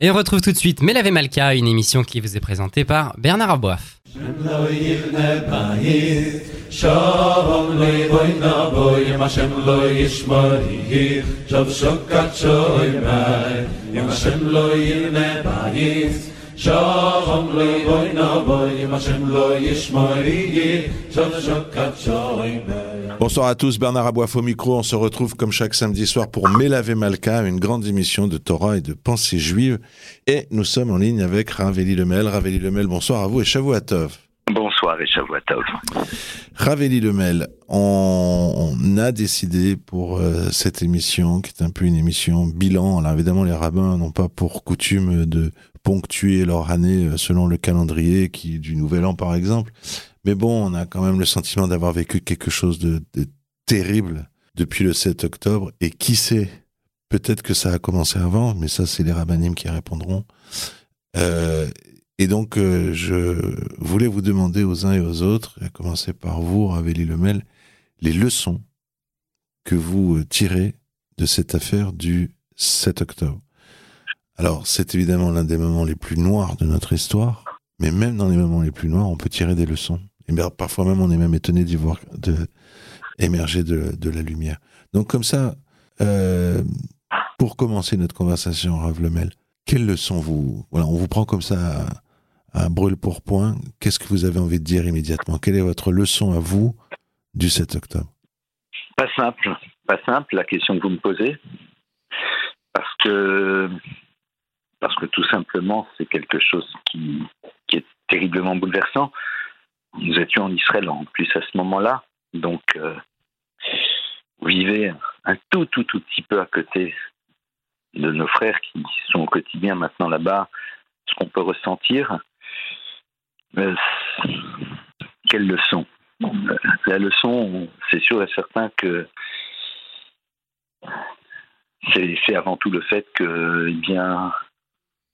Et on retrouve tout de suite Melave Malka, une émission qui vous est présentée par Bernard Aboif. Bonsoir à tous, Bernard Aboif au micro. On se retrouve comme chaque samedi soir pour Melave Malka, une grande émission de Torah et de pensée juive. Et nous sommes en ligne avec Raveli Lemel. Raveli Lemel, bonsoir à vous et Shavuatov. Bonsoir et Shavuatov. Raveli Lemel, on, on, a décidé pour euh, cette émission, qui est un peu une émission bilan, alors évidemment les rabbins n'ont pas pour coutume de ponctuer leur année euh, selon le calendrier qui du Nouvel An par exemple, mais bon, on a quand même le sentiment d'avoir vécu quelque chose de, terrible depuis le 7 octobre. Et qui sait, peut-être que ça a commencé avant, mais ça, c'est les rabbinim qui répondront. Euh, et donc, euh, je voulais vous demander aux uns et aux autres, à commencer par vous, Raveli Lemel, les leçons que vous tirez de cette affaire du 7 octobre. Alors, c'est évidemment l'un des moments les plus noirs de notre histoire, mais même dans les moments les plus noirs, on peut tirer des leçons. Et bien, parfois même, on est même étonné d'y voir de, émerger de, de, la lumière. Donc, comme ça, euh, pour commencer notre conversation, Rav Lemel, quelles leçons vous. Voilà, on vous prend comme ça à, à brûle pour point. Qu'est-ce que vous avez envie de dire immédiatement? Quelle est votre leçon à vous du 7 octobre? Pas simple. Pas simple, la question que vous me posez. Parce que. Parce que tout simplement, c'est quelque chose qui, est terriblement bouleversant nous étions en Israël en plus à ce moment-là, donc euh, vous vivez un tout tout tout petit peu à côté de nos frères qui sont au quotidien maintenant là-bas, ce qu'on peut ressentir. Euh, quelle leçon? La leçon, c'est sûr et certain que c'est avant tout le fait que, eh bien,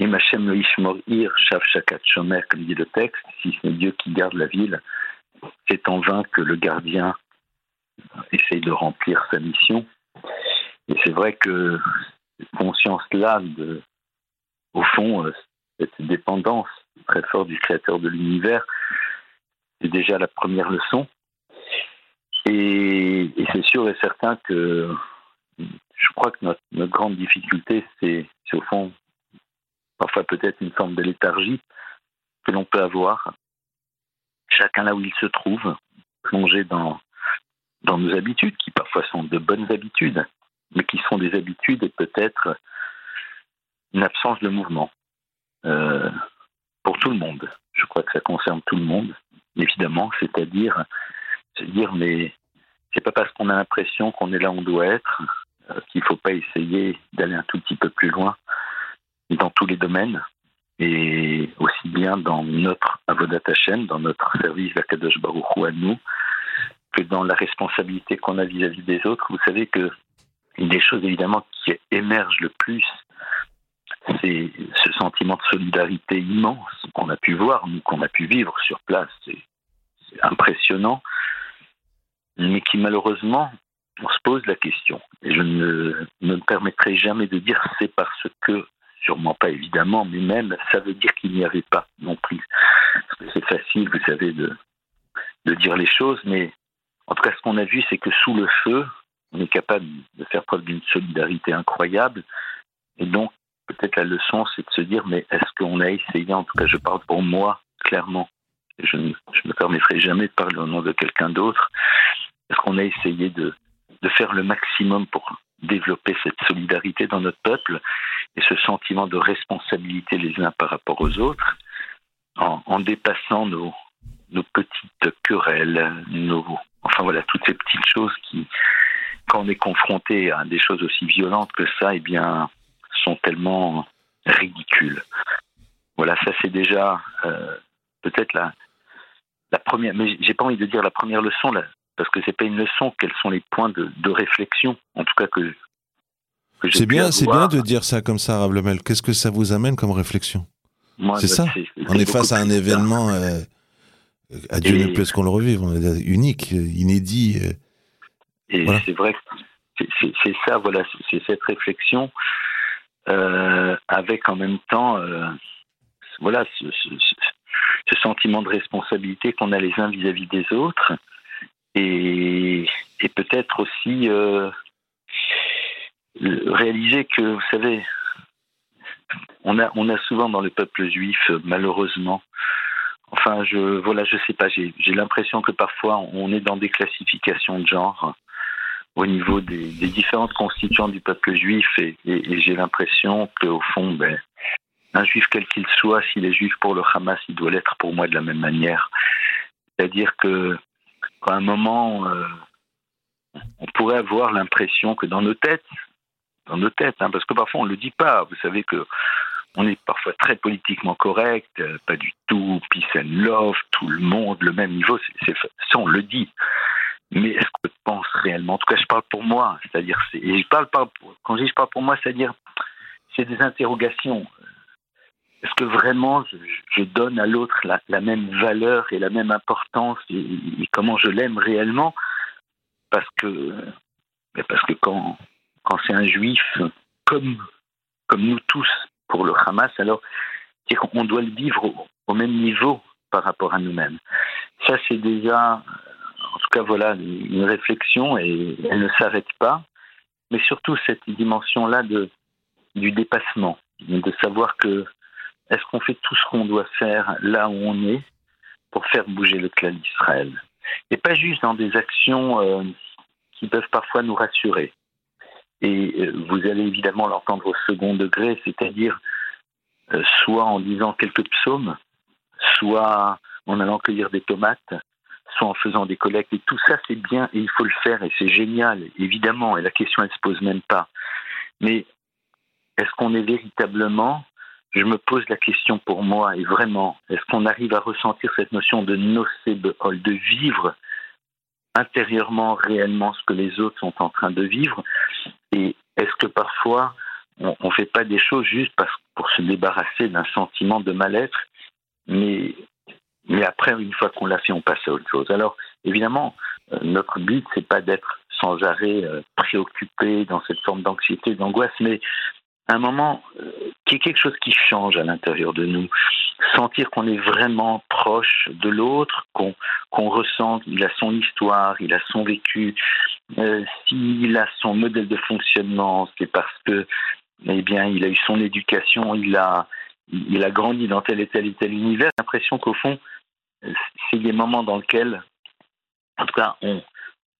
Imachem le Ishmorir, Shav Shakat Shomer, comme dit le texte, si ce n'est Dieu qui garde la ville, c'est en vain que le gardien essaye de remplir sa mission. Et c'est vrai que cette conscience-là, au fond, euh, cette dépendance très forte du créateur de l'univers, c'est déjà la première leçon. Et, c'est sûr et certain que je crois que notre grande difficulté, c'est au fond parfois peut-être une forme de léthargie que l'on peut avoir, chacun là où il se trouve, plongé dans, dans nos habitudes, qui parfois sont de bonnes habitudes, mais qui sont des habitudes et peut-être une absence de mouvement. Euh, pour tout le monde. Je crois que ça concerne tout le monde, évidemment, c'est-à-dire se dire, mais c'est pas parce qu'on a l'impression qu'on est là où on doit être euh, qu'il faut pas essayer d'aller un tout petit peu plus loin dans tous les domaines et aussi bien dans notre Avodat Hashem, dans notre service d'Akadosh Baruch Hu à nous, que dans la responsabilité qu'on a vis-à-vis des autres. Vous savez que des choses évidemment qui émerge le plus, c'est ce sentiment de solidarité immense qu'on a pu voir, nous, qu'on a pu vivre sur place. C'est impressionnant, mais qui malheureusement, on se pose la question. Et je ne me permettrai jamais de dire c'est parce que sûrement pas évidemment, mais même ça veut dire qu'il n'y avait pas non plus. C'est facile, vous savez, de, de dire les choses, mais en tout cas, ce qu'on a vu, c'est que sous le feu, on est capable de faire preuve d'une solidarité incroyable. Et donc, peut-être la leçon, c'est de se dire, mais est-ce qu'on a essayé, en tout cas, je parle pour moi, clairement, je ne me permettrai jamais de parler au nom de quelqu'un d'autre, est-ce qu'on a essayé de, de faire le maximum pour développer cette solidarité dans notre peuple et ce sentiment de responsabilité les uns par rapport aux autres, en, en dépassant nos, nos petites querelles, nos, enfin voilà, toutes ces petites choses qui, quand on est confronté à des choses aussi violentes que ça, eh bien, sont tellement ridicules. Voilà, ça c'est déjà euh, peut-être la, la première, mais j'ai pas envie de dire la première leçon, là, parce que c'est pas une leçon, quels sont les points de, de réflexion, en tout cas que, que C'est bien, c'est bien de dire ça comme ça, Rav Lemel. Qu'est-ce que ça vous amène comme réflexion? C'est ça On est face à un événement, euh, à Dieu ne plaise qu'on le revive, on est unique, euh, inédit. euh, Et Voilà. c'est vrai que c'est- ça, voilà, c'est- cette réflexion euh, avec en même temps euh, voilà, ce, sentiment de responsabilité qu'on a les uns vis-à-vis des autres et, peut-être aussi euh, réaliser que, vous savez, on a, on a souvent dans le peuple juif, malheureusement, enfin, je, voilà, je sais pas, j'ai l'impression que parfois on est dans des classifications de genre au niveau des, différentes constituants du peuple juif et, j'ai l'impression qu'au fond, ben, un juif quel qu'il soit, s'il est juif pour le Hamas, il doit l'être pour moi de la même manière. C'est-à-dire que qu'à un moment, euh, on pourrait avoir l'impression que dans nos têtes, dans nos têtes, hein, parce que parfois on ne le dit pas, vous savez que on est parfois très politiquement correct, euh, pas du tout, peace and love, tout le monde, le même niveau, c'est, ça on le dit. Mais est-ce je pense réellement? En tout cas, je parle pour moi, c'est-à-dire, et je parle pas quand je dis je parle pour moi, c'est-à-dire, c'est des interrogations. Est-ce que vraiment je, donne à l'autre la, même valeur et la même importance et, comment je l'aime réellement? Parce que, parce que quand, quand c'est un juif comme, comme nous tous pour le Hamas, alors on doit le vivre au même niveau par rapport à nous-mêmes. Ça, c'est déjà en tout cas, voilà, une réflexion et elle ne s'arrête pas. Mais surtout cette dimension-là du dépassement, de savoir que est-ce qu'on fait tout ce qu'on doit faire là où on est pour faire bouger le clan d'Israël? Et pas juste dans des actions euh, qui peuvent parfois nous rassurer. Et euh, vous allez évidemment l'entendre au second degré, c'est-à-dire euh, soit en disant quelques psaumes, soit en allant cueillir des tomates, soit en faisant des collectes. Et tout ça, c'est bien et il faut le faire et c'est génial, évidemment. Et la question, elle ne se pose même pas. Mais est-ce qu'on est véritablement, je me pose la question pour moi, et vraiment, est-ce qu'on arrive à ressentir cette notion de nocebehol, de vivre intérieurement, réellement ce que les autres sont en train de vivre? Et est-ce que parfois, on ne fait pas des choses juste pour se débarrasser d'un sentiment de mal-être, mais mais après, une fois qu'on l'a fait, on passe à autre chose? Alors, évidemment, euh, notre but, c'est pas d'être sans arrêt euh, préoccupé dans cette forme d'anxiété, d'angoisse, mais un moment, euh, qu'il y ait quelque chose qui change à l'intérieur de nous. Sentir qu'on est vraiment proche de l'autre, qu'on qu'on ressent, il a son histoire, il a son vécu. S'il a son modèle de fonctionnement, c'est parce que, eh bien, il a eu son éducation, il a, il a grandi dans tel et tel et tel univers. L'impression qu'au fond, c'est des moments dans lesquels, en tout cas, on,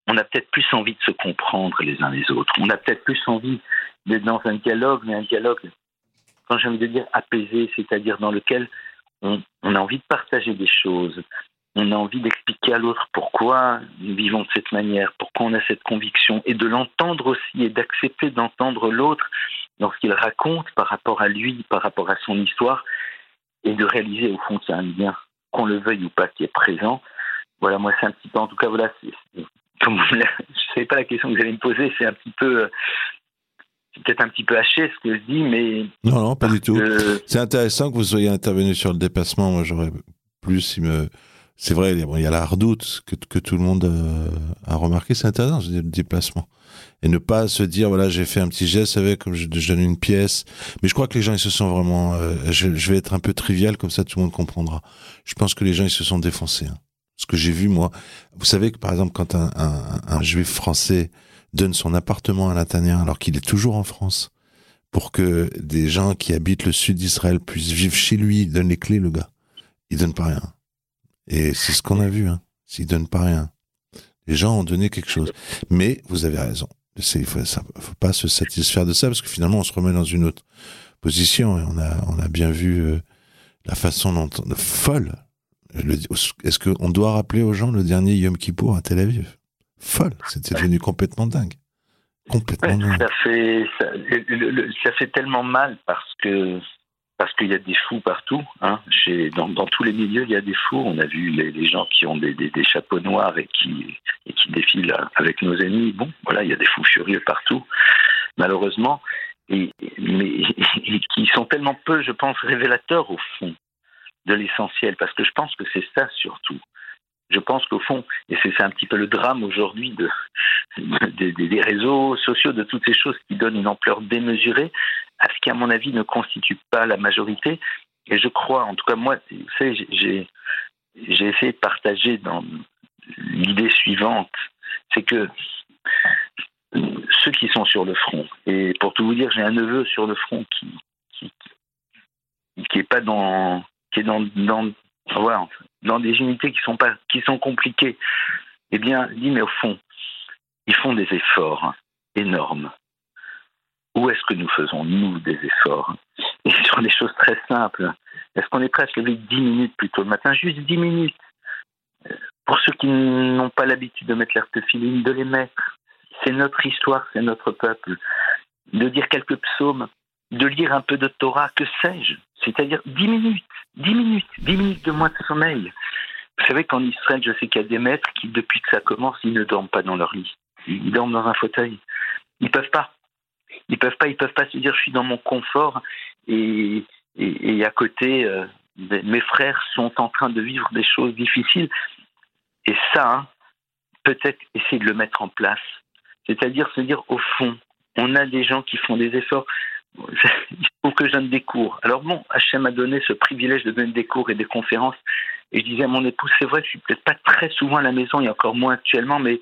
on a peut-être plus envie de se comprendre les uns les autres. On a peut-être plus envie d'être dans un dialogue, mais un dialogue, quand j'ai envie de dire apaisé, c'est-à-dire dans lequel on, a envie de partager des choses, on a envie d'expliquer à l'autre pourquoi nous vivons de cette manière, pourquoi on a cette conviction, et de l'entendre aussi, et d'accepter d'entendre l'autre dans ce qu'il raconte par rapport à lui, par rapport à son histoire, et de réaliser au fond qu'il y a un lien qu'on le veuille ou pas, qui est présent. Voilà, moi, c'est un petit peu, en tout cas, voilà, comme je ne savais pas la question que vous allez me poser, c'est un petit peu, c'est peut-être un petit peu haché ce que je dis, mais. Non, non, pas du tout. C'est intéressant que vous soyez intervenu sur le dépassement. Moi, j'aurais plus, il me. C'est vrai, il y a la redoute que, que tout le monde euh, a remarqué. C'est intéressant, je le déplacement et ne pas se dire voilà j'ai fait un petit geste avec comme je, donne une pièce mais je crois que les gens ils se sont vraiment euh, je, vais être un peu trivial comme ça tout le monde comprendra je pense que les gens ils se sont défoncés hein. Ce que j'ai vu moi. Vous savez que par exemple quand un, juif français donne son appartement à Nathaniel alors qu'il est toujours en France pour que des gens qui habitent le sud d'Israël puissent vivre chez lui il donne les clés le gars. Il donne pas rien. Et c'est ce qu'on a vu hein. S'il donne pas rien. Les gens ont donné quelque chose. Mais vous avez raison. Il faut, faut pas se satisfaire de ça parce que finalement on se remet dans une autre position et on a on a bien vu euh, la façon dont folle. Est-ce qu'on doit rappeler aux gens le dernier Yom Kippour à Tel Aviv? Folle, c'était devenu complètement dingue. Complètement dingue. Ça fait, ça fait tellement mal parce que parce qu'il y a des fous partout. Hein. Chez, dans, dans, tous les milieux, il y a des fous. On a vu les, les gens qui ont des, des, des, chapeaux noirs et qui, et qui défilent avec nos ennemis. Bon, voilà, il y a des fous furieux partout, malheureusement, et, mais qui sont tellement peu, je pense, révélateurs au fond de l'essentiel, parce que je pense que c'est ça surtout. Je pense qu'au fond, et c'est un petit peu le drame aujourd'hui de, des réseaux sociaux, de toutes ces choses qui donnent une ampleur démesurée, à ce qui, à mon avis, ne constitue pas la majorité. Et je crois, en tout cas, moi, vous savez, j'ai, j'ai essayé de partager dans l'idée suivante, c'est que ceux qui sont sur le front, et pour tout vous dire, j'ai un neveu sur le front qui, qui, qui est pas dans, qui est dans, dans, voilà, dans des unités qui sont pas, qui sont compliquées. Eh bien, dit, mais au fond, ils font des efforts énormes. Où est-ce que nous faisons, nous, des efforts Et sur des choses très simples. Est-ce qu'on est prêt à se lever 10 minutes plus tôt le matin? Juste 10 minutes. Pour ceux qui n'ont pas l'habitude de mettre de de les mettre. C'est notre histoire, c'est notre peuple. De dire quelques psaumes, de lire un peu de Torah, que sais-je C'est-à-dire 10 minutes, 10 minutes, 10 minutes de moins de sommeil. Vous savez qu'en Israël, je sais qu'il y a des maîtres qui, depuis que ça commence, ils ne dorment pas dans leur lit. Ils dorment dans un fauteuil. Ils peuvent pas. Ils peuvent pas. Ils peuvent pas se dire je suis dans mon confort et, et, à côté euh, mes frères sont en train de vivre des choses difficiles. Et ça, hein, peut-être essayer de le mettre en place. C'est-à-dire se dire au fond, on a des gens qui font des efforts. Il faut que je donne des cours. Alors bon, Hachem m'a donné ce privilège de donner des cours et des conférences. Et je disais à mon épouse, c'est vrai, je suis peut-être pas très souvent à la maison, et encore moins actuellement, mais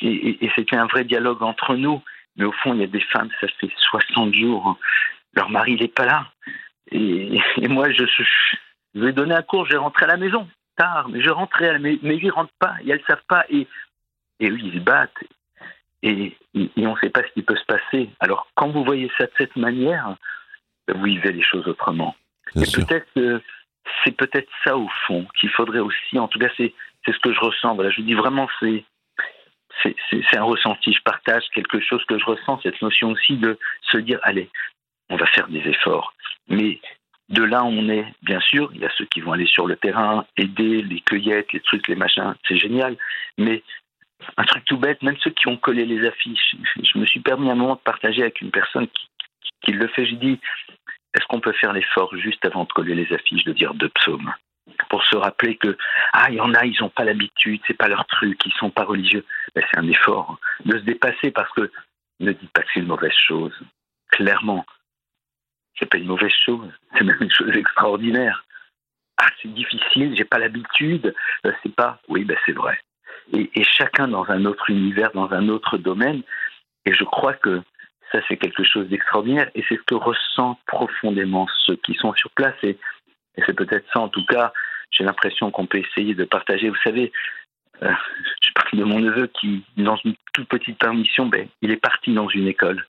et, c'était un vrai dialogue entre nous. Mais au fond, il y a des femmes, ça fait 60 jours, hein. leur mari n'est pas là. Et, moi, je, je, vais donner un cours, je vais rentrer à la maison tard, mais je rentrais, mais, mais ils ne rentrent pas, et elles ne savent pas, et, et eux, ils se battent. Et, et on ne sait pas ce qui peut se passer. Alors, quand vous voyez ça de cette manière, vous vivez les choses autrement. et peut-être que c'est peut-être ça au fond qu'il faudrait aussi, en tout cas c'est ce que je ressens. Voilà, je dis vraiment c'est c'est un ressenti. Je partage quelque chose que je ressens, cette notion aussi de se dire allez, on va faire des efforts. Mais de là on est, bien sûr, il y a ceux qui vont aller sur le terrain, aider les cueillettes, les trucs, les machins, c'est génial. Mais un truc tout bête, même ceux qui ont collé les affiches, je me suis permis un moment de partager avec une personne qui, le fait. J'ai dit est-ce qu'on peut faire l'effort juste avant de coller les affiches de dire deux psaumes pour se rappeler que ah il y en a ils n'ont pas l'habitude c'est pas leur truc ils sont pas religieux. Ben, c'est un effort de se dépasser parce que ne dites pas que c'est une mauvaise chose. Clairement c'est pas une mauvaise chose. C'est même une chose extraordinaire. Ah c'est difficile j'ai pas l'habitude. Euh, c'est pas oui ben c'est vrai et, chacun dans un autre univers dans un autre domaine et je crois que ça, c'est quelque chose d'extraordinaire et c'est ce que ressentent profondément ceux qui sont sur place. Et, c'est peut-être ça, en tout cas, j'ai l'impression qu'on peut essayer de partager. Vous savez, euh, je parle de mon neveu qui, dans une toute petite permission, ben, il est parti dans une école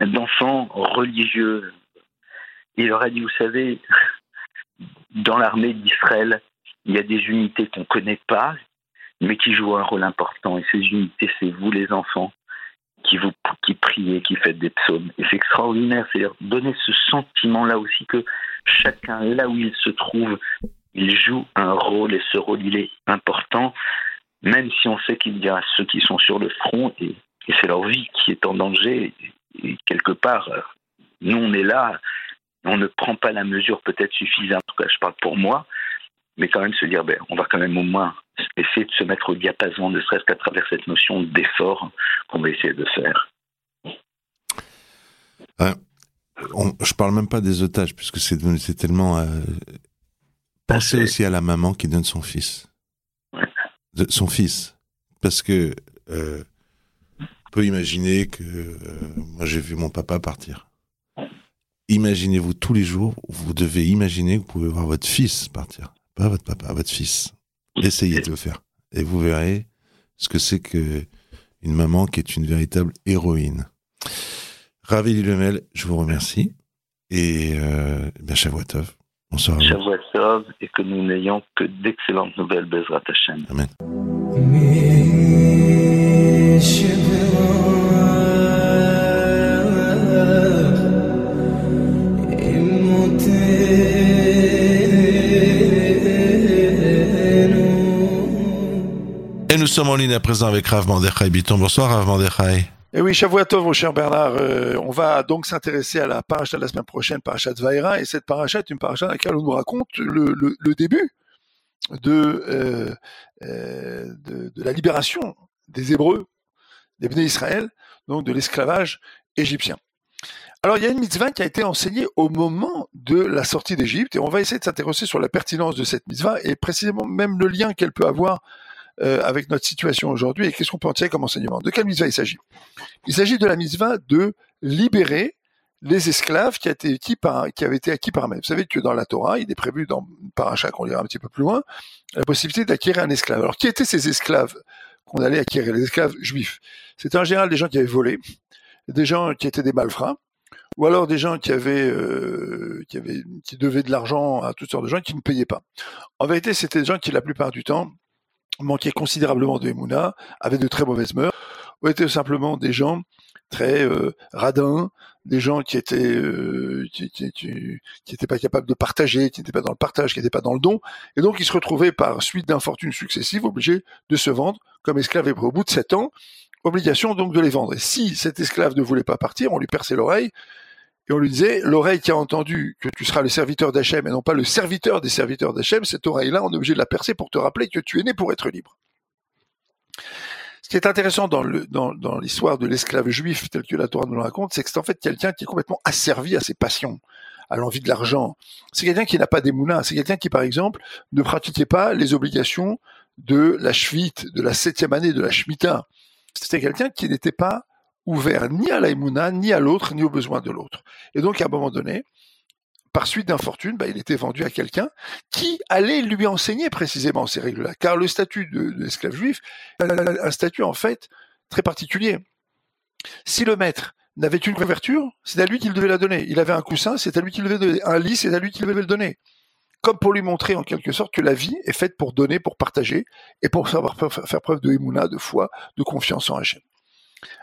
d'enfants religieux. Il leur a dit, vous savez, dans l'armée d'Israël, il y a des unités qu'on ne connaît pas, mais qui jouent un rôle important. Et ces unités, c'est vous les enfants qui vous qui priez, qui faites des psaumes. Et c'est extraordinaire, c'est donner ce sentiment-là aussi que chacun, là où il se trouve, il joue un rôle et ce rôle, il est important, même si on sait qu'il y a ceux qui sont sur le front et, c'est leur vie qui est en danger. Et, quelque part, nous, on est là, on ne prend pas la mesure peut-être suffisante, en tout cas, je parle pour moi, mais quand même se dire, ben, on va quand même au moins essayer de se mettre au diapason, ne serait-ce qu'à travers cette notion d'effort qu'on va essayer de faire. Euh, on, je parle même pas des otages, puisque c'est tellement. Euh, pensez aussi à la maman qui donne son fils. De, son fils. Parce que. Euh, on peut imaginer que. Euh, moi, j'ai vu mon papa partir. Imaginez-vous tous les jours, vous devez imaginer que vous pouvez voir votre fils partir. Pas votre papa, votre fils. Essayez de le faire. Et vous verrez ce que c'est que une maman qui est une véritable héroïne. Ravi Lemel, je vous remercie. Et euh, bien, Shavuotov. Bonsoir. Shavuotov, et que nous n'ayons que d'excellentes nouvelles, Bezrat Hashem. Amen. Nous sommes en ligne à présent avec Rav Mandechai Biton. Bonsoir Rav Mandechai. Et eh oui, Shavuatov, mon cher Bernard, euh, on va donc s'intéresser à la paracha de la semaine prochaine, paracha de et cette paracha est une paracha dans laquelle on nous raconte le, début de, euh, euh, de, la libération des Hébreux, des Bnei Israël, donc de l'esclavage égyptien. Alors il y a une mitzvah qui a été enseignée au moment de la sortie d'Égypte et on va essayer de s'intéresser sur la pertinence de cette mitzvah et précisément même le lien qu'elle peut avoir avec notre situation aujourd'hui et qu'est-ce qu'on peut en tirer comme enseignement. De quelle mitzvah il s'agit? Il s'agit de la mitzvah de libérer les esclaves qui, a été par, qui avaient été acquis par eux Vous savez que dans la Torah, il est prévu dans Parachat qu'on lira un petit peu plus loin, la possibilité d'acquérir un esclave. Alors qui étaient ces esclaves qu'on allait acquérir, les esclaves juifs C'était en général des gens qui avaient volé, des gens qui étaient des malfrats, ou alors des gens qui avaient, euh, qui avaient, qui devaient de l'argent à toutes sortes de gens qui ne payaient pas. En vérité, c'était des gens qui, la plupart du temps, manquaient considérablement de Emouna, avaient de très mauvaises mœurs, ou étaient simplement des gens très euh, radins, des gens qui étaient euh, qui, qui, pas capables de partager, qui n'étaient pas dans le partage, qui n'étaient pas dans le don, et donc ils se retrouvaient par suite d'infortunes successives obligés de se vendre comme esclaves. Et au bout de sept ans, obligation donc de les vendre. Et si cet esclave ne voulait pas partir, on lui perçait l'oreille et on lui disait l'oreille qui a entendu que tu seras le serviteur d'Hachem et non pas le serviteur des serviteurs d'Hachem, cette oreille-là, on est obligé de la percer pour te rappeler que tu es né pour être libre. Ce qui est intéressant dans, l'histoire de l'esclave juif tel que la Torah nous le raconte, c'est que c'est en fait quelqu'un qui est complètement asservi à ses passions, à l'envie de l'argent. C'est quelqu'un qui n'a pas d'émouna. C'est quelqu'un qui, par exemple, ne pratiquait pas les obligations de la Shvit, de la septième année de la Shemitah. C'était quelqu'un qui n'était pas ouvert ni à la ni à l'autre, ni aux besoins de l'autre. Et donc, à un moment donné, par suite d'infortune, bah, il était vendu à quelqu'un qui allait lui enseigner précisément ces règles-là. Car le statut de, l'esclave juif, un statut en fait très particulier. Si le maître n'avait qu'une couverture, c'est à lui qu'il devait la donner. Il avait un coussin, c'est à lui qu'il devait donner. Un lit, c'est à lui qu'il devait le donner. Comme pour lui montrer en quelque sorte que la vie est faite pour donner, pour partager, et pour savoir faire preuve de émouna, de foi, de confiance en Hachem.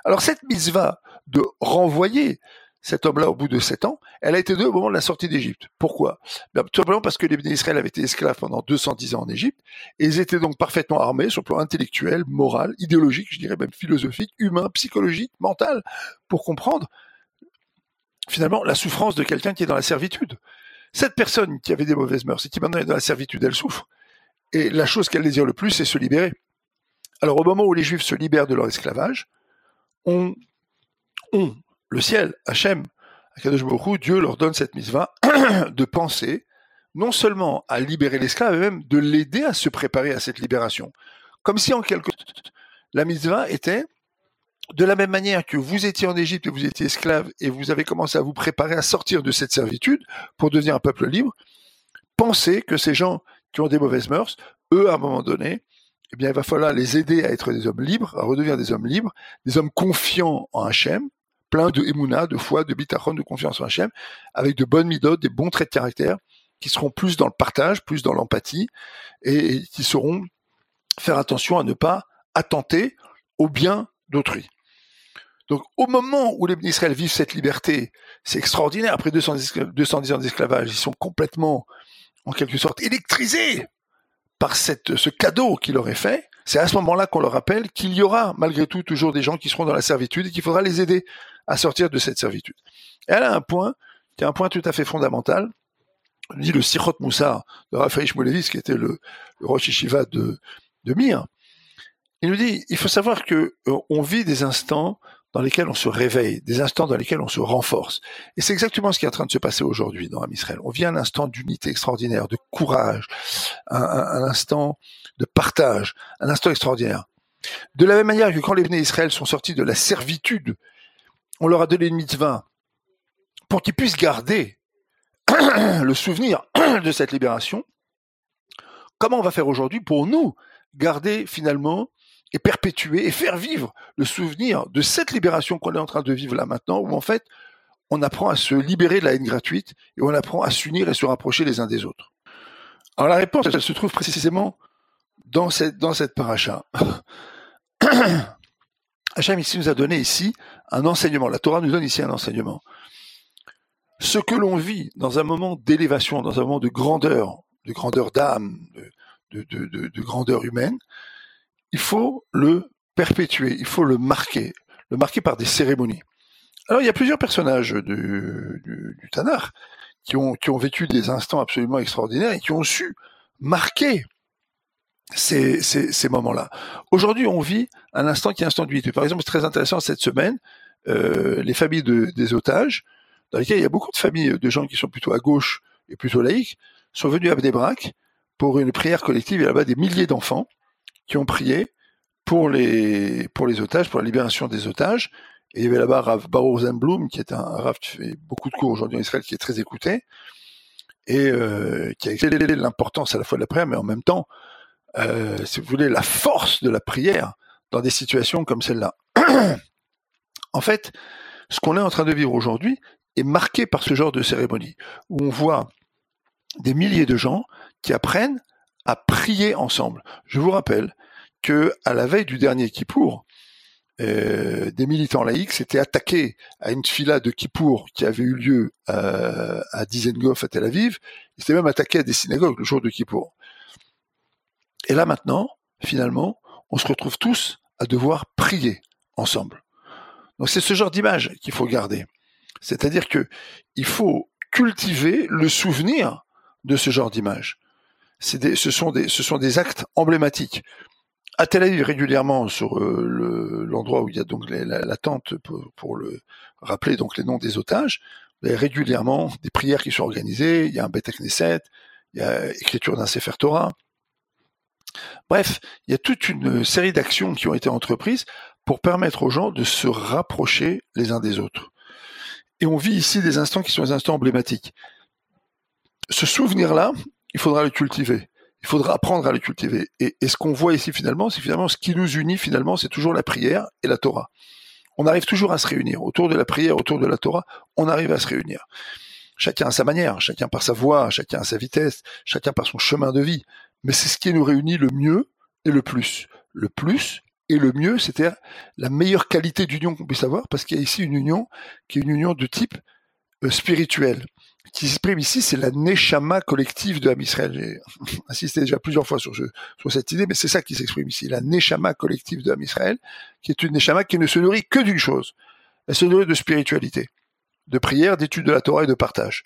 Alors cette va de renvoyer cet homme-là au bout de sept ans, elle a été donnée au moment de la sortie d'Égypte. Pourquoi? Ben, Tout simplement parce que les Israël avaient été esclaves pendant 210 ans en Égypte, et ils étaient donc parfaitement armés sur le plan intellectuel, moral, idéologique, je dirais même philosophique, humain, psychologique, mental, pour comprendre finalement la souffrance de quelqu'un qui est dans la servitude. Cette personne qui avait des mauvaises mœurs et qui maintenant est dans la servitude, elle souffre. Et la chose qu'elle désire le plus, c'est se libérer. Alors au moment où les Juifs se libèrent de leur esclavage, on, on le ciel, Hachem, Dieu leur donne cette mitzvah de penser non seulement à libérer l'esclave, mais même de l'aider à se préparer à cette libération. Comme si en quelque sorte, la mitzvah était de la même manière que vous étiez en Égypte et vous étiez esclave et vous avez commencé à vous préparer à sortir de cette servitude pour devenir un peuple libre, pensez que ces gens qui ont des mauvaises mœurs, eux, à un moment donné, eh bien, il va falloir les aider à être des hommes libres, à redevenir des hommes libres, des hommes confiants en Hachem, plein de émouna, de foi, de bitachon, de confiance en Hachem, avec de bonnes midotes, des bons traits de caractère, qui seront plus dans le partage, plus dans l'empathie, et qui sauront faire attention à ne pas attenter au bien d'autrui. Donc, au moment où les Israël vivent cette liberté, c'est extraordinaire. Après 210, ans d'esclavage, ils sont complètement, en quelque sorte, électrisés par cette, ce cadeau qu'il leur est fait. C'est à ce moment-là qu'on leur rappelle qu'il y aura, malgré tout, toujours des gens qui seront dans la servitude et qu'il faudra les aider à sortir de cette servitude. Et elle a un point, qui est un point tout à fait fondamental, dit le Sichot Moussar de Raphaël Shmulevis, qui était le, le Rosh Yeshiva de, de Mir. Il nous dit, il faut savoir que euh, on vit des instants dans lesquels on se réveille, des instants dans lesquels on se renforce. Et c'est exactement ce qui est en train de se passer aujourd'hui dans Israël. On vit un instant d'unité extraordinaire, de courage, un, instant de partage, un instant extraordinaire. De la même manière que quand les Bnei Israël sont sortis de la servitude on leur a donné une mitzvah pour qu'ils puissent garder le souvenir de cette libération. Comment on va faire aujourd'hui pour nous garder finalement et perpétuer et faire vivre le souvenir de cette libération qu'on est en train de vivre là maintenant, où en fait on apprend à se libérer de la haine gratuite et on apprend à s'unir et se rapprocher les uns des autres. Alors la réponse, elle se trouve précisément dans cette, dans cette paracha. Hachem ici nous a donné ici un enseignement. La Torah nous donne ici un enseignement. Ce que l'on vit dans un moment d'élévation, dans un moment de grandeur, de grandeur d'âme, de, de, de, de, grandeur humaine, il faut le perpétuer, il faut le marquer, le marquer par des cérémonies. Alors il y a plusieurs personnages du, Tanakh qui ont, vécu des instants absolument extraordinaires et qui ont su marquer ces, ces, moments-là. Aujourd'hui, on vit un instant qui est instant d'unité. Par exemple, c'est très intéressant cette semaine, euh, les familles de, des otages dans lesquels il y a beaucoup de familles de gens qui sont plutôt à gauche et plutôt laïcs, sont venus à Bnebrak pour une prière collective. A là-bas des milliers d'enfants qui ont prié pour les, pour les otages, pour la libération des otages. Et il y avait là-bas Rav Baruch Zenblum, qui est un Rav qui fait beaucoup de cours aujourd'hui en Israël, qui est très écouté, et euh, qui a expliqué l'importance à la fois de la prière, mais en même temps, euh, si vous voulez, la force de la prière dans des situations comme celle-là. en fait, ce qu'on est en train de vivre aujourd'hui est marqué par ce genre de cérémonie, où on voit des milliers de gens qui apprennent à prier ensemble. Je vous rappelle que à la veille du dernier Kippour, euh, des militants laïcs s'étaient attaqués à une fila de Kippour qui avait eu lieu euh, à Dizengoff à Tel Aviv. Ils s'étaient même attaqués à des synagogues le jour de Kippour. Et là maintenant, finalement, on se retrouve tous à devoir prier ensemble. Donc c'est ce genre d'image qu'il faut garder. C'est-à-dire que il faut cultiver le souvenir de ce genre d'image. Ce, sont des, actes emblématiques. À Tel Aviv, régulièrement, sur euh, l'endroit où il y a donc la, tente pour, le rappeler donc les noms des otages, il y a régulièrement des prières qui sont organisées, il y a un Beth Knesset, il y a écriture d'un Sefer Torah. Bref, il y a toute une série d'actions qui ont été entreprises pour permettre aux gens de se rapprocher les uns des autres. Et on vit ici des instants qui sont des instants emblématiques. Ce souvenir-là, il faudra le cultiver. Il faudra apprendre à le cultiver. Et, ce qu'on voit ici finalement, c'est finalement ce qui nous unit finalement, c'est toujours la prière et la Torah. On arrive toujours à se réunir autour de la prière, autour de la Torah. On arrive à se réunir. Chacun à sa manière, chacun par sa voix, chacun à sa vitesse, chacun par son chemin de vie. Mais c'est ce qui nous réunit le mieux et le plus. Le plus et le mieux, c'est-à-dire la meilleure qualité d'union qu'on puisse avoir, parce qu'il y a ici une union qui est une union de type euh, spirituel. Qui s'exprime ici, c'est la neshama collective de Ham Israël. J'ai insisté déjà plusieurs fois sur, cette idée, mais c'est ça qui s'exprime ici, la neshama collective de Ham Israël, qui est une neshama qui ne se nourrit que d'une chose. Elle se nourrit de spiritualité, de prière, d'étude de la Torah et de partage.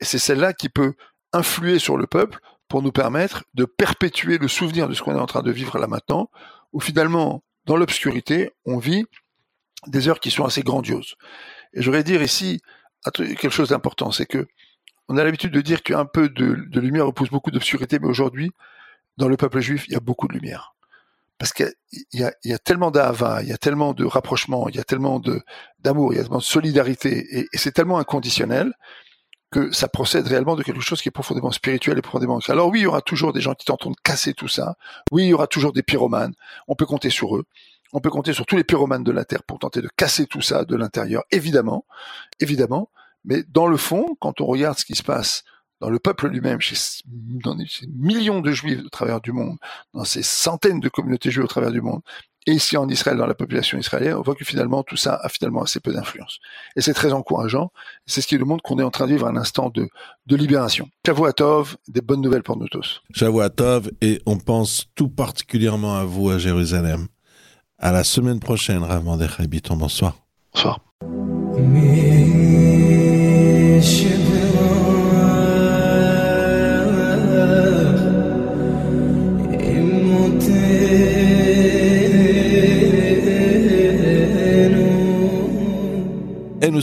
Et c'est celle-là qui peut influer sur le peuple pour nous permettre de perpétuer le souvenir de ce qu'on est en train de vivre là maintenant, où finalement, dans l'obscurité, on vit des heures qui sont assez grandioses. Et j'aurais dire ici quelque chose d'important, c'est que on a l'habitude de dire qu'un peu de, de lumière repousse beaucoup d'obscurité, mais aujourd'hui, dans le peuple juif, il y a beaucoup de lumière. Parce qu'il y, a tellement d'ava, il y a tellement de rapprochement, il y a tellement d'amour, il y a tellement de solidarité, et, et c'est tellement inconditionnel que ça procède réellement de quelque chose qui est profondément spirituel et profondément. Alors oui, il y aura toujours des gens qui tenteront de casser tout ça. Oui, il y aura toujours des pyromanes. On peut compter sur eux. On peut compter sur tous les pyromanes de la Terre pour tenter de casser tout ça de l'intérieur, évidemment, évidemment. Mais dans le fond, quand on regarde ce qui se passe dans le peuple lui-même, chez, dans ces millions de juifs au travers du monde, dans ces centaines de communautés juives au travers du monde, et ici en Israël, dans la population israélienne, on voit que finalement tout ça a finalement assez peu d'influence. Et c'est très encourageant. C'est ce qui nous montre qu'on est en train de vivre un instant de, de libération. Tov, des bonnes nouvelles pour nous tous. Tov, et on pense tout particulièrement à vous à Jérusalem. À la semaine prochaine, Rav Mordechai Bonsoir. Bonsoir. Et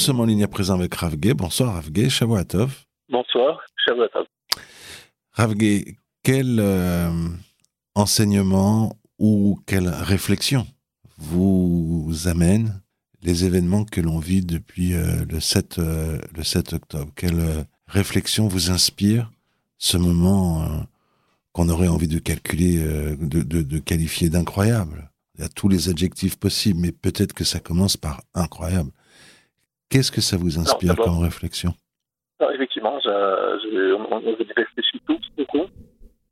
sommes en ligne à présent avec Ravgé. Bonsoir Ravgé, Shavuatov. Bonsoir, Shavuatov. Ravgé, quel euh, enseignement ou quelle réflexion vous amène les événements que l'on vit depuis euh, le, 7, euh, le 7 octobre? Quelle réflexion vous inspire ce moment qu'on aurait envie de calculer, de, de, de qualifier d'incroyable? Il y a tous les adjectifs possibles, mais peut-être que ça commence par incroyable. Qu'est-ce que ça vous inspire comme réflexion? Effectivement, je, on, on réfléchit tous beaucoup.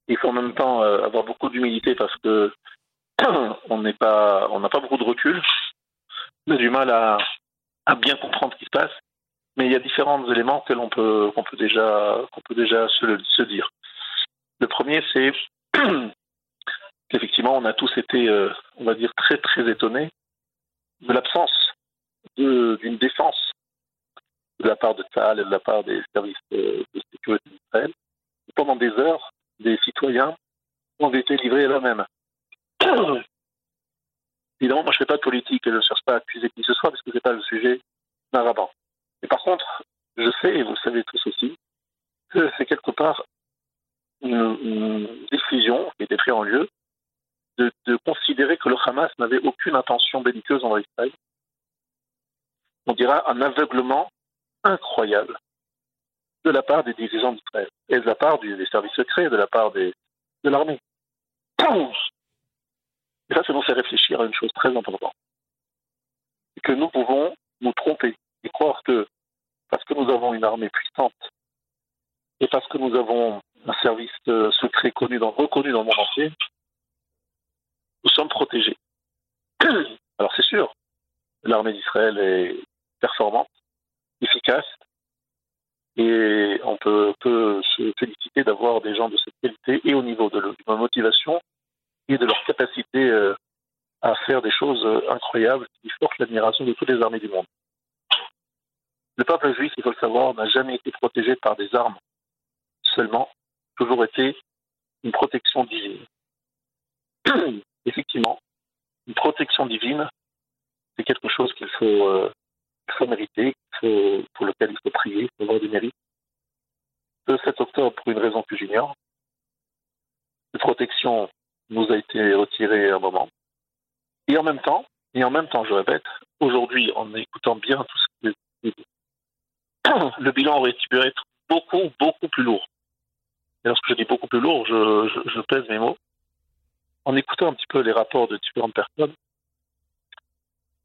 Il faut en même temps euh, avoir beaucoup d'humilité parce que on n'est pas, on n'a pas beaucoup de recul. On a du mal à, à, bien comprendre ce qui se passe. Mais il y a différents éléments que l'on peut, qu'on peut déjà, qu'on peut déjà se, se, dire. Le premier, c'est qu'effectivement, on a tous été, euh, on va dire, très très étonnés de l'absence d'une défense de la part de Tal et de la part des services euh, de sécurité d'Israël. Pendant des heures, des citoyens ont été livrés à eux-mêmes. Évidemment, moi je ne fais pas de politique et je ne cherche pas à accuser qui ce soit parce que ce n'est pas le sujet d'un rabat. Mais par contre, je sais, et vous le savez tous aussi, que c'est quelque part une, décision qui était prise en lieu de, considérer que le Hamas n'avait aucune intention belliqueuse envers Israël. On dira un aveuglement incroyable de la part des dirigeants d'Israël et de la part des services secrets, de la part de l'armée. Et ça, ça nous fait réfléchir à une chose très importante. C'est que nous pouvons nous tromper et croire que parce que nous avons une armée puissante et parce que nous avons un service euh, secret connu dans, reconnu dans le monde entier, nous sommes protégés. Alors c'est sûr, l'armée d'Israël est performante, efficace, et on peut, se féliciter d'avoir des gens de cette qualité et au niveau de, le- de leur motivation et de leur capacité euh, à faire des choses euh, incroyables qui forcent l'admiration de toutes les armées du monde. Le peuple juif, il faut le savoir, n'a jamais été protégé par des armes seulement, toujours été une protection divine. Effectivement, une protection divine, c'est quelque chose qu'il faut, euh, faut mériter, faut- pour lequel il faut prier, il faut avoir du mérite. Le 7 octobre, pour une raison que j'ignore, cette protection nous a été retirée à un moment. Et en même temps, et en même temps, je répète, aujourd'hui, en écoutant bien tout ce qui est le bilan aurait pu être beaucoup, beaucoup plus lourd. Et lorsque je dis beaucoup plus lourd, je pèse mes mots. En écoutant un petit peu les rapports de différentes personnes,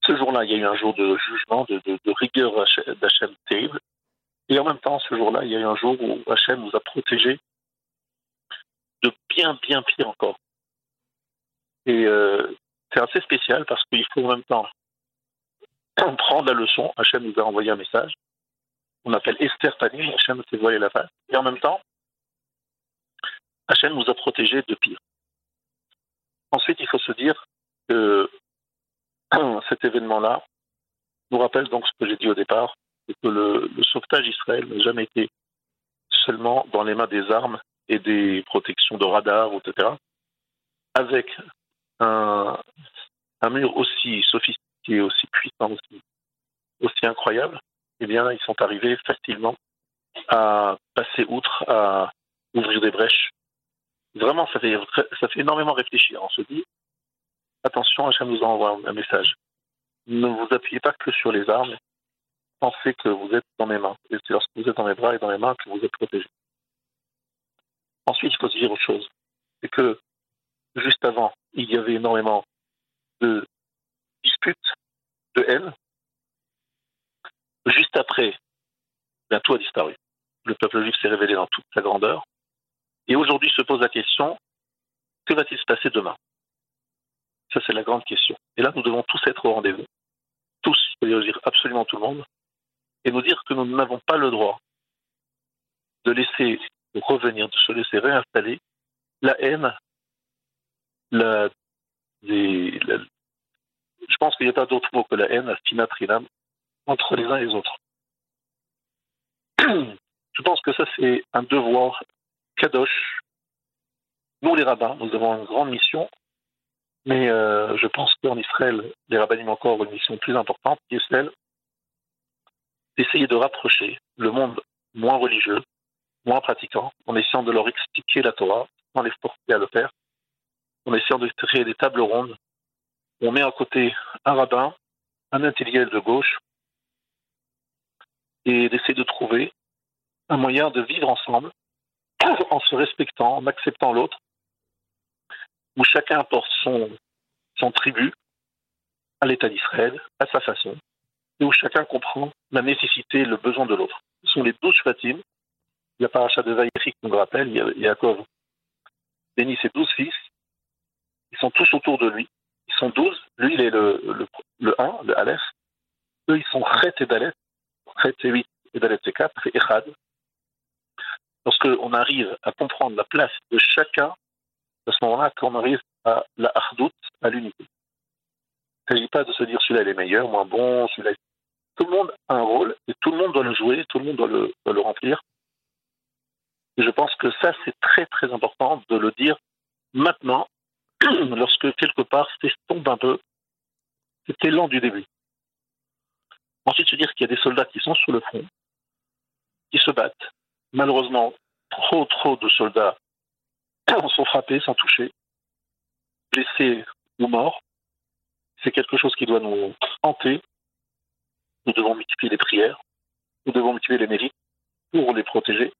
ce jour-là, il y a eu un jour de jugement, de, rigueur d'Hachem terrible. Et en même temps, ce jour-là, il y a eu un jour où Hachem nous a protégés de bien, bien pire encore. Et euh, c'est assez spécial parce qu'il faut en même temps prendre la leçon. Hachem nous a envoyé un message. On appelle Esther Panim, Hachem s'est voilé la face. Et en même temps, Hachem nous a protégés de pire. Ensuite, il faut se dire que cet événement-là nous rappelle donc ce que j'ai dit au départ, c'est que le, sauvetage d'Israël n'a jamais été seulement dans les mains des armes et des protections de radar, etc. Avec un, mur aussi sophistiqué, aussi puissant, aussi, aussi incroyable, eh bien, ils sont arrivés facilement à passer outre, à ouvrir des brèches. Vraiment, ça fait, ça fait énormément réfléchir. On se dit, attention, Hachem nous envoie un message. Ne vous appuyez pas que sur les armes. Pensez que vous êtes dans mes mains. Et c'est lorsque vous êtes dans mes bras et dans mes mains que vous êtes protégé. Ensuite, il faut se dire autre chose. C'est que juste avant, il y avait énormément de disputes, de haine. Juste après, bien, tout a disparu. Le peuple juif s'est révélé dans toute sa grandeur. Et aujourd'hui se pose la question, que va-t-il se passer demain? Ça, c'est la grande question. Et là, nous devons tous être au rendez-vous. Tous, c'est-à-dire dire absolument tout le monde, et nous dire que nous n'avons pas le droit de laisser revenir, de se laisser réinstaller la haine, je pense qu'il n'y a pas d'autre mot que la haine, la stinatrinam, entre les uns et les autres. Je pense que ça, c'est un devoir kadosh. Nous, les rabbins, nous avons une grande mission, mais euh, je pense qu'en Israël, les rabbins ont encore une mission plus importante, qui est celle d'essayer de rapprocher le monde moins religieux, moins pratiquant, en essayant de leur expliquer la Torah, sans les forcer à le faire, en essayant de créer des tables rondes. On met à côté un rabbin, un intellectuel de gauche, et d'essayer de trouver un moyen de vivre ensemble en se respectant, en acceptant l'autre, où chacun apporte son, son tribut à l'État d'Israël, à sa façon, et où chacun comprend la nécessité, le besoin de l'autre. Ce sont les douze Fatim. Il y a paracha de Vaïri qui nous rappelle, il y a Yaakov bénit ses douze fils. Ils sont tous autour de lui. Ils sont douze. Lui, il est le, le, le 1, le Aleph. Eux, ils sont Chet et Dalet. Chet c'est 8 et Dalet c'est 4, c'est Echad. Lorsqu'on arrive à comprendre la place de chacun, à ce moment-là, qu'on arrive à la hardout, à l'unité. Il ne s'agit pas de se dire celui-là il est meilleur, moins bon, celui-là. Tout le monde a un rôle et tout le monde doit le jouer, tout le monde doit le, doit le remplir. Et je pense que ça, c'est très très important de le dire maintenant, lorsque quelque part s'estompe un peu cet élan du début. Ensuite, se dire qu'il y a des soldats qui sont sur le front, qui se battent, malheureusement trop, trop de soldats sont frappés, sont touchés, blessés ou morts. C'est quelque chose qui doit nous hanter. Nous devons multiplier les prières, nous devons multiplier les mérites pour les protéger.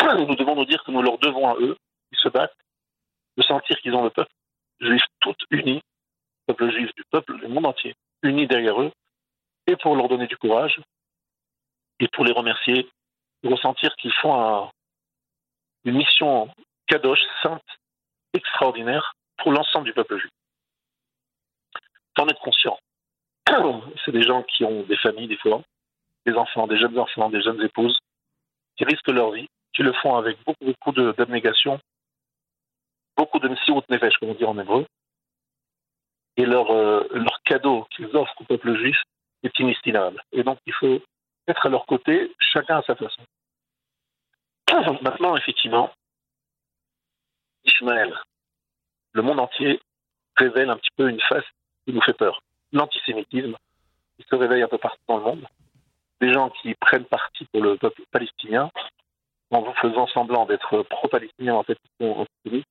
Nous devons nous dire que nous leur devons à eux, ils se battent, de sentir qu'ils ont le peuple juif tout uni, le peuple juif du peuple, du monde entier, unis derrière eux, et pour leur donner du courage, et pour les remercier, ressentir qu'ils font un, une mission kadosh, sainte, extraordinaire pour l'ensemble du peuple juif. D'en être conscient. C'est des gens qui ont des familles, des fois, des enfants, des jeunes enfants, des jeunes épouses, qui risquent leur vie, qui le font avec beaucoup, beaucoup d'abnégation, beaucoup de msirout nefesh, comme on dit en hébreu. Et leur, euh, leur cadeau qu'ils offrent au peuple juif est inestimable. Et donc, il faut être à leur côté, chacun à sa façon. Maintenant, effectivement, Ishmaël, le monde entier révèle un petit peu une face qui nous fait peur. L'antisémitisme, qui se réveille un peu partout dans le monde. Des gens qui prennent parti pour le peuple palestinien, en vous faisant semblant d'être pro-palestinien, en fait, sont antisémites.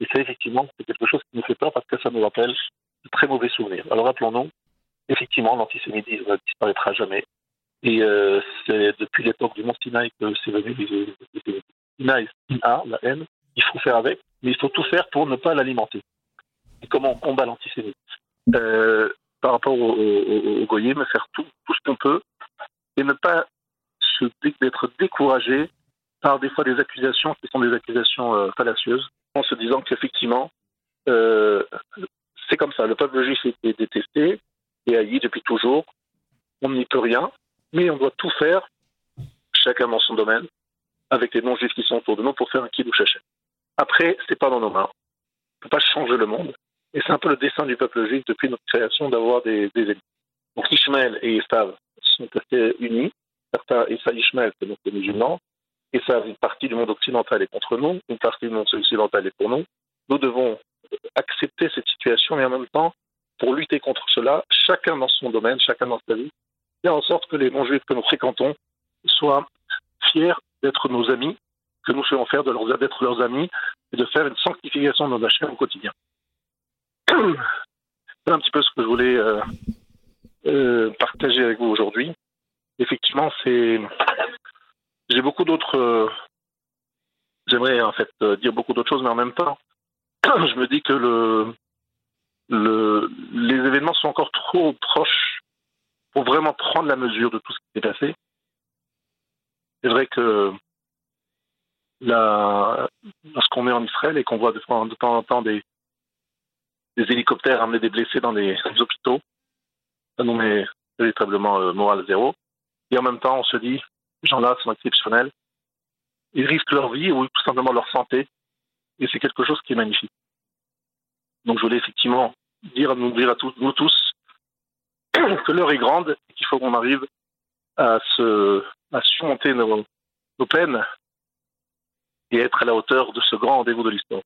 Et ça, effectivement, c'est quelque chose qui nous fait peur parce que ça nous rappelle de très mauvais souvenirs. Alors rappelons-nous, effectivement, l'antisémitisme ne disparaîtra jamais. Et euh, c'est depuis l'époque du Mont Sinaï que c'est venu Sinaï, la haine. Il faut faire avec, mais il faut tout faire pour ne pas l'alimenter. Et comment on combat l'antisémitisme euh, Par rapport au, au, au, faire tout, tout ce qu'on peut, et ne pas se d'être découragé par des fois des accusations qui sont des accusations euh, fallacieuses, en se disant qu'effectivement, euh, c'est comme ça. Le peuple juif est détesté et haï depuis toujours. On n'y peut rien mais on doit tout faire, chacun dans son domaine, avec les non-juifs qui sont autour de nous pour faire un kiddush Hashem. Après, c'est pas dans nos mains. On peut pas changer le monde. Et c'est un peu le dessin du peuple juif depuis notre création d'avoir des, des. Donc Ishmael et Esav sont assez unis. Certains, Esav Ishmael, c'est donc les musulmans. Esav, une partie du monde occidental est contre nous, une partie du monde occidental est pour nous. Nous devons accepter cette situation et en même temps, pour lutter contre cela, chacun dans son domaine, chacun dans sa vie, faire en sorte que les non-juifs que nous fréquentons soient fiers d'être nos amis, que nous faisons faire d'être leurs amis et de faire une sanctification de nos chaîne au quotidien. C'est un petit peu ce que je voulais euh, euh, partager avec vous aujourd'hui. Effectivement, c'est j'ai beaucoup d'autres. Euh, j'aimerais en fait dire beaucoup d'autres choses, mais en même temps, je me dis que le, le, les événements sont encore trop proches pour vraiment prendre la mesure de tout ce qui s'est passé. C'est vrai que lorsqu'on est en Israël et qu'on voit de, temps en temps des, hélicoptères amener des blessés dans des, hôpitaux, ça nous met véritablement euh, moral zéro. Et en même temps, on se dit, ces gens-là sont exceptionnels. Ils risquent leur vie ou tout simplement leur santé. Et c'est quelque chose qui est magnifique. Donc je voulais effectivement dire, nous dire à tous, nous tous, que l'heure est grande et qu'il faut qu'on arrive à, se, à surmonter nos, nos peines et être à la hauteur de ce grand rendez-vous de l'histoire.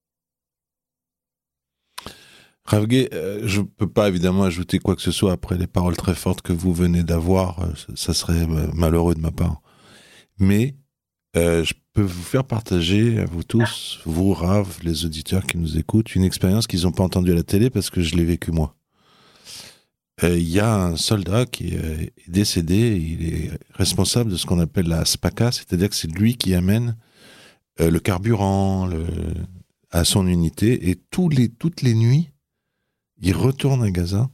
Ravgué, euh, je ne peux pas évidemment ajouter quoi que ce soit après les paroles très fortes que vous venez d'avoir. Euh, ça serait euh, malheureux de ma part. Mais je peux vous faire partager à vous tous, vous, Rav, les auditeurs qui nous écoutent, une expérience qu'ils n'ont pas entendue à la télé parce que je l'ai vécue moi. Il y a un soldat qui est décédé, il est responsable de ce qu'on appelle la SPACA, c'est-à-dire que c'est lui qui amène euh, le carburant à son unité, et tous les, toutes les nuits, il retourne à Gaza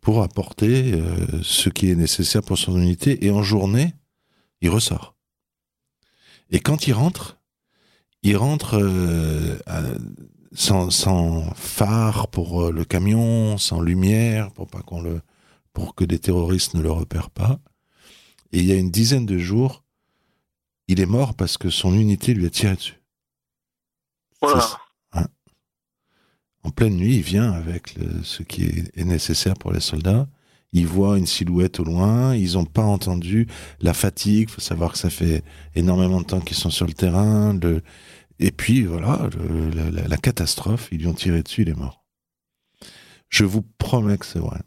pour apporter euh, ce qui est nécessaire pour son unité, et en journée, il ressort. Et quand il rentre, il rentre à, sans, sans phare pour euh, le camion, sans lumière pour pas qu'on le, pour que des terroristes ne le repèrent pas. Et il y a une dizaine de jours, il est mort parce que son unité lui a tiré dessus. Voilà. Hein. En pleine nuit, il vient avec ce qui est, nécessaire pour les soldats. Il voit une silhouette au loin. Ils n'ont pas entendu la fatigue. Il faut savoir que ça fait énormément de temps qu'ils sont sur le terrain. Le, et puis voilà, la, catastrophe, ils lui ont tiré dessus, il est mort. Je vous promets que c'est vrai.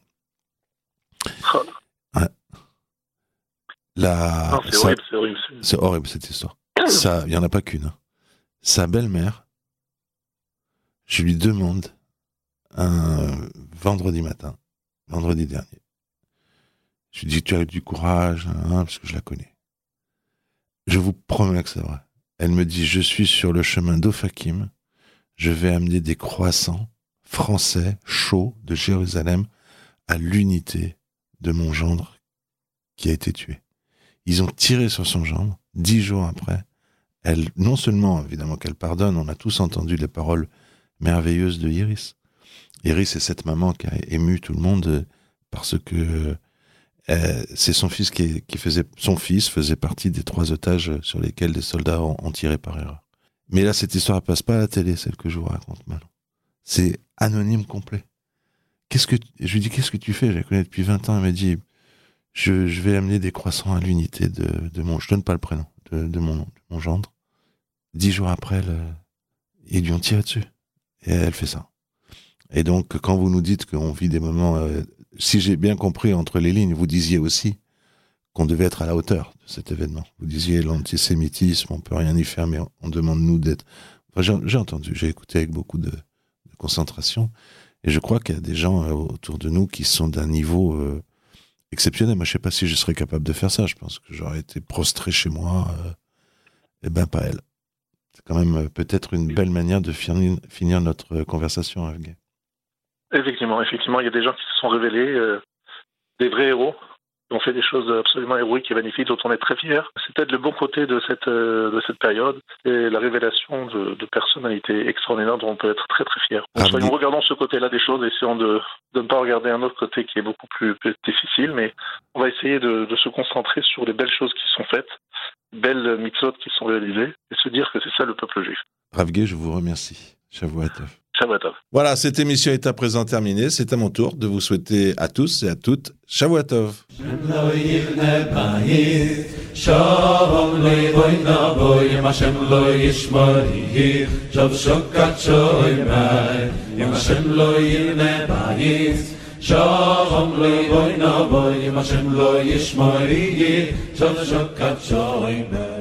C'est horrible, c'est horrible. C'est horrible cette histoire. ça, il y en a pas qu'une. hein. Sa belle-mère, je lui demande un vendredi matin, vendredi dernier. Je lui dis, tu as eu du courage, hein, parce que je la connais. Je vous promets que c'est vrai. Elle me dit, je suis sur le chemin d'Ofakim, je vais amener des croissants français chauds de Jérusalem à l'unité de mon gendre qui a été tué. Ils ont tiré sur son gendre, dix jours après. Elle, non seulement, évidemment, qu'elle pardonne, on a tous entendu les paroles merveilleuses de Iris. Iris est cette maman qui a ému tout le monde euh, parce que euh, c'est son fils qui, faisait, son fils faisait partie des trois otages sur lesquels des soldats ont, tiré par erreur. Mais là, cette histoire, passe pas à la télé, celle que je vous raconte maintenant. C'est anonyme complet. Qu'est-ce que, je lui dis, qu'est-ce que tu fais? Je la connais depuis 20 ans. Elle m'a dit, je, vais amener des croissants à l'unité de, de mon, je donne pas le prénom, de, de mon, de mon gendre. Dix jours après, ils lui ont tiré dessus. Et elle fait ça. Et donc, quand vous nous dites qu'on vit des moments, euh, si j'ai bien compris entre les lignes, vous disiez aussi qu'on devait être à la hauteur de cet événement. Vous disiez l'antisémitisme, on peut rien y faire, mais on, demande nous d'être. J'ai- entendu, j'ai écouté avec beaucoup de, de concentration, et je crois qu'il y a des gens euh, autour de nous qui sont d'un niveau euh, exceptionnel. Moi, je sais pas si je serais capable de faire ça. Je pense que j'aurais été prostré chez moi. Euh, et ben, pas elle. C'est quand même euh, peut-être une belle manière de finir, notre conversation, Evgeny. Effectivement, effectivement, il y a des gens qui se sont révélés, euh, des vrais héros, ont fait des choses absolument héroïques et magnifiques dont on est très fiers. C'est peut-être le bon côté de cette, euh, de cette période, c'est la révélation de, de personnalités extraordinaires dont on peut être très très fier. Ah, Donc, soyons, mais- regardons ce côté-là des choses, essayons de, de ne pas regarder un autre côté qui est beaucoup plus, plus difficile, mais on va essayer de, de se concentrer sur les belles choses qui sont faites, belles mitzvot qui sont réalisées, et se dire que c'est ça le peuple juif. Ravgé, je vous remercie. Shavuotov. Voilà, cette émission est à présent terminée. C'est à mon tour de vous souhaiter à tous et à toutes Shavuotov. lo yivne bayit shalom lo yivoyna boy ma shem lo yishmari shav shokat shoy mai yom shem lo yivne bayit shalom lo yivoyna boy ma shem lo yishmari shav shokat shoy mai